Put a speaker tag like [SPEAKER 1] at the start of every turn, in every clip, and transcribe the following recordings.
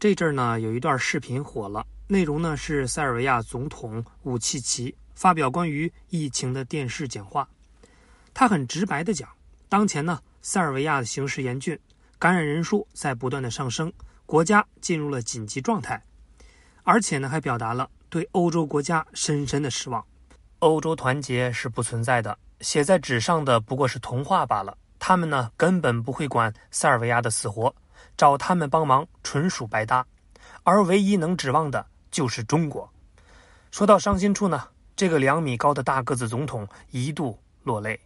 [SPEAKER 1] 这阵儿呢，有一段视频火了，内容呢是塞尔维亚总统武契奇发表关于疫情的电视讲话。他很直白的讲，当前呢，塞尔维亚的形势严峻，感染人数在不断的上升，国家进入了紧急状态，而且呢，还表达了对欧洲国家深深的失望。欧洲团结是不存在的，写在纸上的不过是童话罢了。他们呢，根本不会管塞尔维亚的死活。找他们帮忙纯属白搭，而唯一能指望的就是中国。说到伤心处呢，这个两米高的大个子总统一度落泪。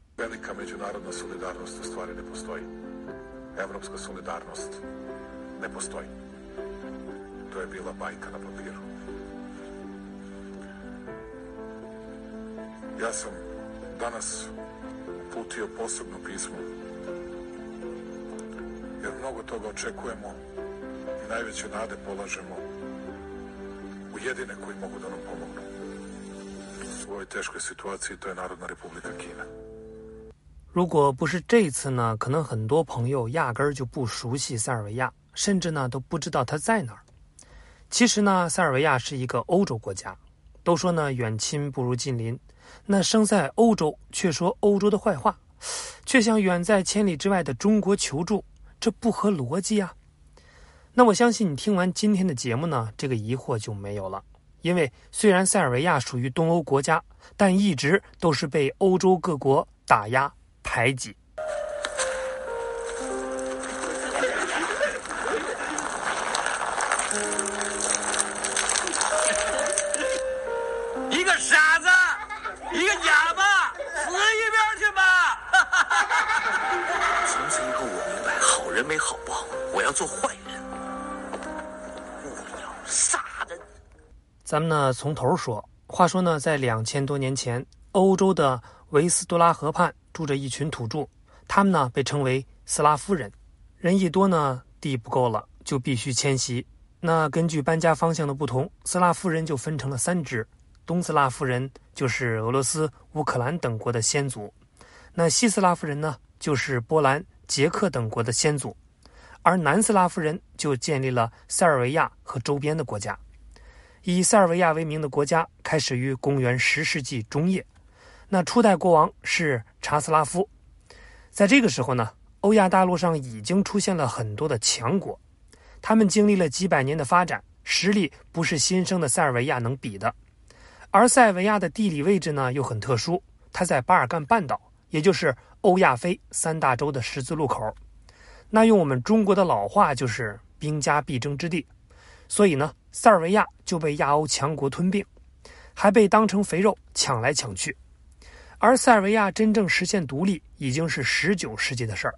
[SPEAKER 1] 如果不是这次呢，可能很多朋友压根儿就不熟悉塞尔维亚，甚至呢都不知道它在哪儿。其实呢，塞尔维亚是一个欧洲国家。都说呢远亲不如近邻，那生在欧洲却说欧洲的坏话，却向远在千里之外的中国求助。这不合逻辑啊！那我相信你听完今天的节目呢，这个疑惑就没有了。因为虽然塞尔维亚属于东欧国家，但一直都是被欧洲各国打压排挤。
[SPEAKER 2] 人没好报，我要做坏人。我要杀人。
[SPEAKER 1] 咱们呢从头说，话说呢，在两千多年前，欧洲的维斯多拉河畔住着一群土著，他们呢被称为斯拉夫人。人一多呢，地不够了，就必须迁徙。那根据搬家方向的不同，斯拉夫人就分成了三支：东斯拉夫人就是俄罗斯、乌克兰等国的先祖；那西斯拉夫人呢，就是波兰。捷克等国的先祖，而南斯拉夫人就建立了塞尔维亚和周边的国家。以塞尔维亚为名的国家开始于公元十世纪中叶。那初代国王是查斯拉夫。在这个时候呢，欧亚大陆上已经出现了很多的强国，他们经历了几百年的发展，实力不是新生的塞尔维亚能比的。而塞尔维亚的地理位置呢又很特殊，它在巴尔干半岛，也就是。欧亚非三大洲的十字路口，那用我们中国的老话就是兵家必争之地，所以呢，塞尔维亚就被亚欧强国吞并，还被当成肥肉抢来抢去。而塞尔维亚真正实现独立已经是十九世纪的事儿。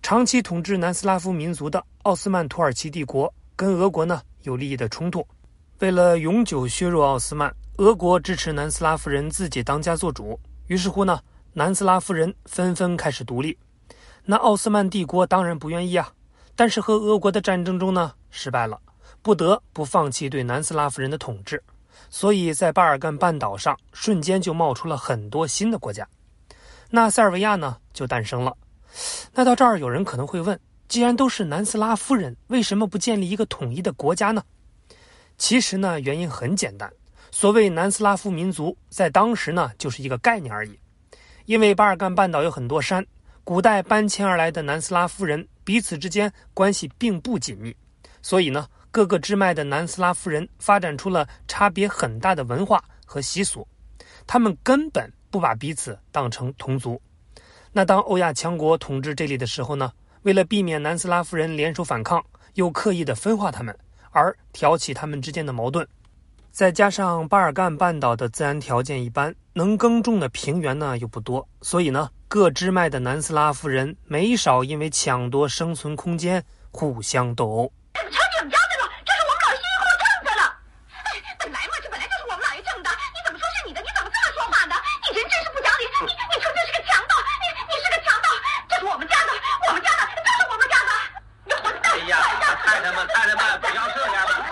[SPEAKER 1] 长期统治南斯拉夫民族的奥斯曼土耳其帝国跟俄国呢有利益的冲突，为了永久削弱奥斯曼，俄国支持南斯拉夫人自己当家做主，于是乎呢。南斯拉夫人纷纷开始独立，那奥斯曼帝国当然不愿意啊。但是和俄国的战争中呢，失败了，不得不放弃对南斯拉夫人的统治。所以在巴尔干半岛上，瞬间就冒出了很多新的国家。那塞尔维亚呢，就诞生了。那到这儿，有人可能会问：既然都是南斯拉夫人，为什么不建立一个统一的国家呢？其实呢，原因很简单。所谓南斯拉夫民族，在当时呢，就是一个概念而已。因为巴尔干半岛有很多山，古代搬迁而来的南斯拉夫人彼此之间关系并不紧密，所以呢，各个支脉的南斯拉夫人发展出了差别很大的文化和习俗，他们根本不把彼此当成同族。那当欧亚强国统治这里的时候呢，为了避免南斯拉夫人联手反抗，又刻意的分化他们，而挑起他们之间的矛盾。再加上巴尔干半岛的自然条件一般，能耕种的平原呢又不多，所以呢，各支脉的南斯拉夫人没少因为抢夺生存空间互相斗殴。
[SPEAKER 3] 抢你们家的了，这是我们老爷辛苦挣的了。哎，本来嘛，这本来就是我们老爷挣的，你怎么说是你的？你怎么这么说话呢？你人真是不讲理！你你纯粹是个强盗！你你是个强盗！这是我们家的，我们家的，这是我们家的！你混蛋！哎呀，
[SPEAKER 4] 太太们，太太们，不要这样嘛！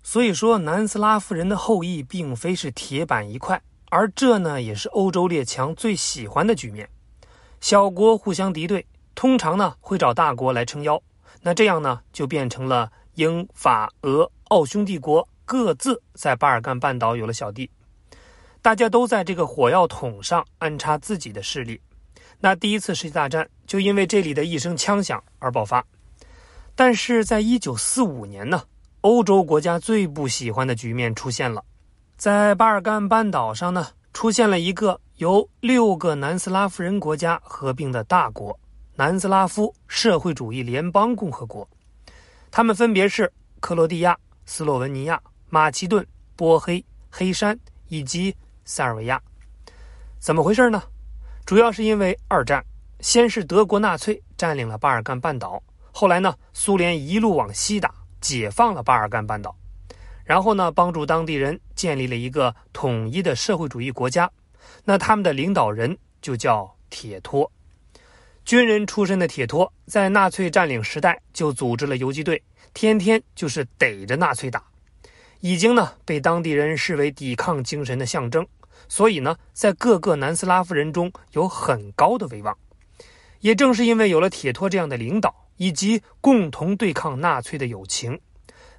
[SPEAKER 1] 所说，南斯拉夫人的后裔并非是铁板一块，而这呢，也是欧洲列强最喜欢的局面。小国互相敌对，通常呢会找大国来撑腰，那这样呢就变成了英、法、俄、奥匈帝国各自在巴尔干半岛有了小弟，大家都在这个火药桶上安插自己的势力。那第一次世界大战就因为这里的一声枪响而爆发。但是在一九四五年呢，欧洲国家最不喜欢的局面出现了，在巴尔干半岛上呢，出现了一个由六个南斯拉夫人国家合并的大国——南斯拉夫社会主义联邦共和国。他们分别是克罗地亚、斯洛文尼亚、马其顿、波黑、黑山以及塞尔维亚。怎么回事呢？主要是因为二战，先是德国纳粹占领了巴尔干半岛。后来呢，苏联一路往西打，解放了巴尔干半岛，然后呢，帮助当地人建立了一个统一的社会主义国家。那他们的领导人就叫铁托，军人出身的铁托，在纳粹占领时代就组织了游击队，天天就是逮着纳粹打，已经呢被当地人视为抵抗精神的象征，所以呢，在各个南斯拉夫人中有很高的威望。也正是因为有了铁托这样的领导。以及共同对抗纳粹的友情，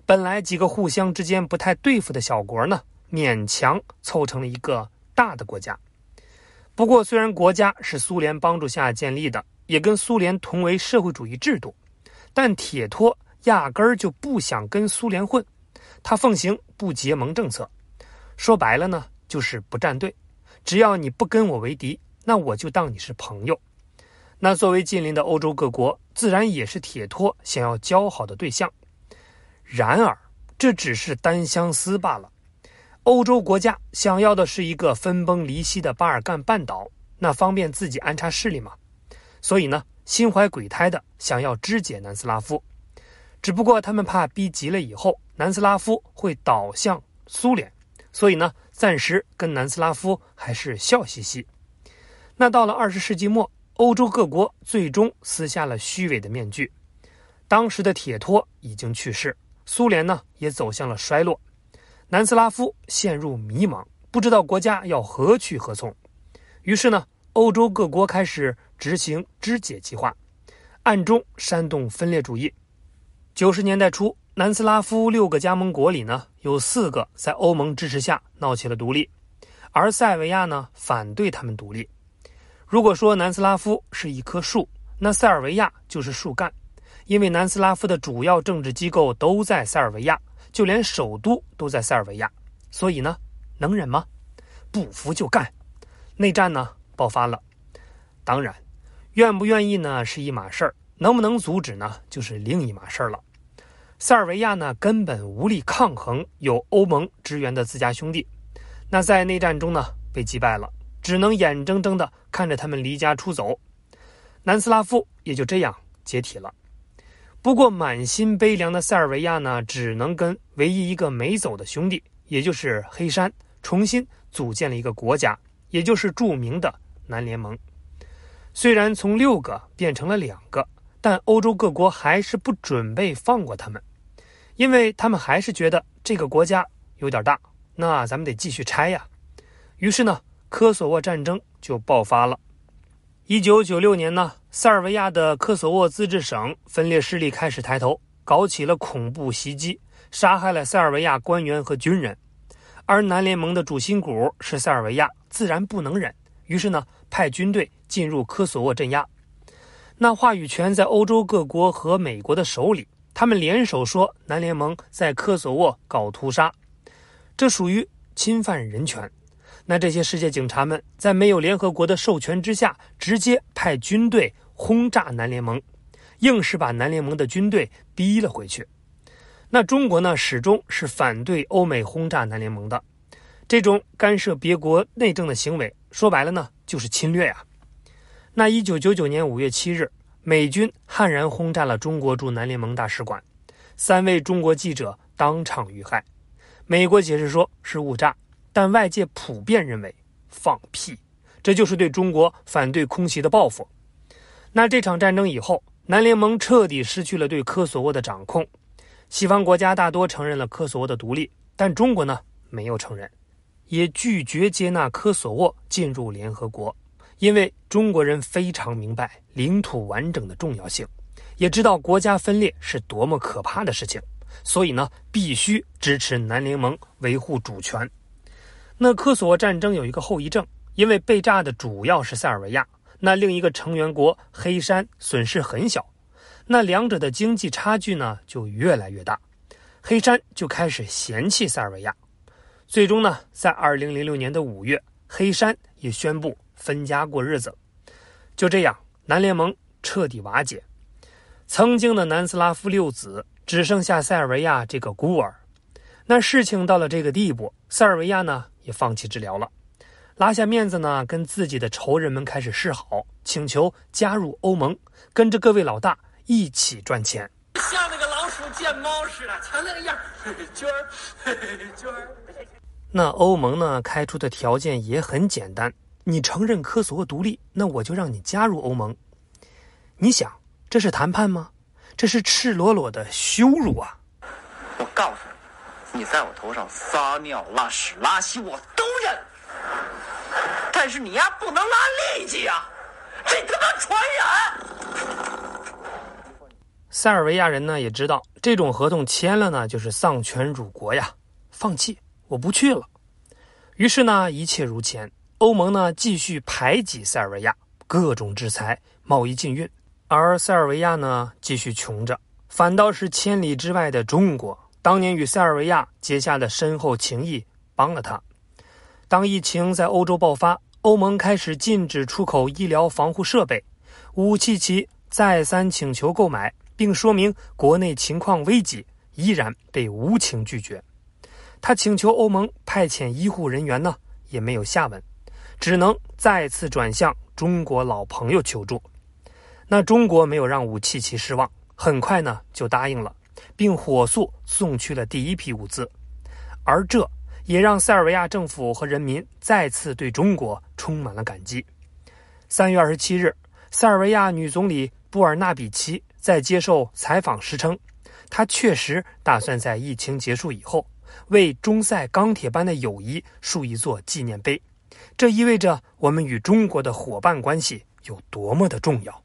[SPEAKER 1] 本来几个互相之间不太对付的小国呢，勉强凑成了一个大的国家。不过，虽然国家是苏联帮助下建立的，也跟苏联同为社会主义制度，但铁托压根儿就不想跟苏联混，他奉行不结盟政策，说白了呢，就是不站队。只要你不跟我为敌，那我就当你是朋友。那作为近邻的欧洲各国，自然也是铁托想要交好的对象。然而，这只是单相思罢了。欧洲国家想要的是一个分崩离析的巴尔干半岛，那方便自己安插势力嘛。所以呢，心怀鬼胎的想要肢解南斯拉夫。只不过他们怕逼急了以后，南斯拉夫会倒向苏联，所以呢，暂时跟南斯拉夫还是笑嘻嘻。那到了二十世纪末。欧洲各国最终撕下了虚伪的面具。当时的铁托已经去世，苏联呢也走向了衰落，南斯拉夫陷入迷茫，不知道国家要何去何从。于是呢，欧洲各国开始执行肢解计划，暗中煽动分裂主义。九十年代初，南斯拉夫六个加盟国里呢，有四个在欧盟支持下闹起了独立，而塞尔维亚呢反对他们独立。如果说南斯拉夫是一棵树，那塞尔维亚就是树干，因为南斯拉夫的主要政治机构都在塞尔维亚，就连首都都在塞尔维亚，所以呢，能忍吗？不服就干，内战呢爆发了。当然，愿不愿意呢是一码事儿，能不能阻止呢就是另一码事儿了。塞尔维亚呢根本无力抗衡有欧盟支援的自家兄弟，那在内战中呢被击败了。只能眼睁睁的看着他们离家出走，南斯拉夫也就这样解体了。不过，满心悲凉的塞尔维亚呢，只能跟唯一一个没走的兄弟，也就是黑山，重新组建了一个国家，也就是著名的南联盟。虽然从六个变成了两个，但欧洲各国还是不准备放过他们，因为他们还是觉得这个国家有点大，那咱们得继续拆呀。于是呢。科索沃战争就爆发了。一九九六年呢，塞尔维亚的科索沃自治省分裂势力开始抬头，搞起了恐怖袭击，杀害了塞尔维亚官员和军人。而南联盟的主心骨是塞尔维亚，自然不能忍，于是呢，派军队进入科索沃镇压。那话语权在欧洲各国和美国的手里，他们联手说南联盟在科索沃搞屠杀，这属于侵犯人权。那这些世界警察们在没有联合国的授权之下，直接派军队轰炸南联盟，硬是把南联盟的军队逼了回去。那中国呢，始终是反对欧美轰炸南联盟的，这种干涉别国内政的行为，说白了呢，就是侵略呀。那一九九九年五月七日，美军悍然轰炸了中国驻南联盟大使馆，三位中国记者当场遇害。美国解释说是误炸。但外界普遍认为放屁，这就是对中国反对空袭的报复。那这场战争以后，南联盟彻底失去了对科索沃的掌控。西方国家大多承认了科索沃的独立，但中国呢没有承认，也拒绝接纳科索沃进入联合国。因为中国人非常明白领土完整的重要性，也知道国家分裂是多么可怕的事情，所以呢，必须支持南联盟维护主权。那科索沃战争有一个后遗症，因为被炸的主要是塞尔维亚，那另一个成员国黑山损失很小，那两者的经济差距呢就越来越大，黑山就开始嫌弃塞尔维亚。最终呢，在二零零六年的五月，黑山也宣布分家过日子。就这样，南联盟彻底瓦解。曾经的南斯拉夫六子只剩下塞尔维亚这个孤儿。那事情到了这个地步，塞尔维亚呢也放弃治疗了，拉下面子呢，跟自己的仇人们开始示好，请求加入欧盟，跟着各位老大一起赚钱。
[SPEAKER 4] 像那个老鼠见猫似的，瞧那个样儿，娟儿，娟儿。
[SPEAKER 1] 那欧盟呢开出的条件也很简单，你承认科索沃独立，那我就让你加入欧盟。你想，这是谈判吗？这是赤裸裸的羞辱啊！
[SPEAKER 2] 我告诉你，你在我头上撒尿、拉屎、拉稀，我都认。但是你呀，不能拉痢疾呀，这他妈传染！
[SPEAKER 1] 塞尔维亚人呢也知道，这种合同签了呢，就是丧权辱国呀，放弃。我不去了。于是呢，一切如前。欧盟呢继续排挤塞尔维亚，各种制裁、贸易禁运，而塞尔维亚呢继续穷着。反倒是千里之外的中国，当年与塞尔维亚结下的深厚情谊，帮了他。当疫情在欧洲爆发，欧盟开始禁止出口医疗防护设备，武契奇再三请求购买，并说明国内情况危急，依然被无情拒绝。他请求欧盟派遣医护人员呢，也没有下文，只能再次转向中国老朋友求助。那中国没有让武契奇失望，很快呢就答应了，并火速送去了第一批物资，而这也让塞尔维亚政府和人民再次对中国充满了感激。三月二十七日，塞尔维亚女总理布尔纳比奇在接受采访时称，她确实打算在疫情结束以后。为中塞钢铁般的友谊竖一座纪念碑，这意味着我们与中国的伙伴关系有多么的重要。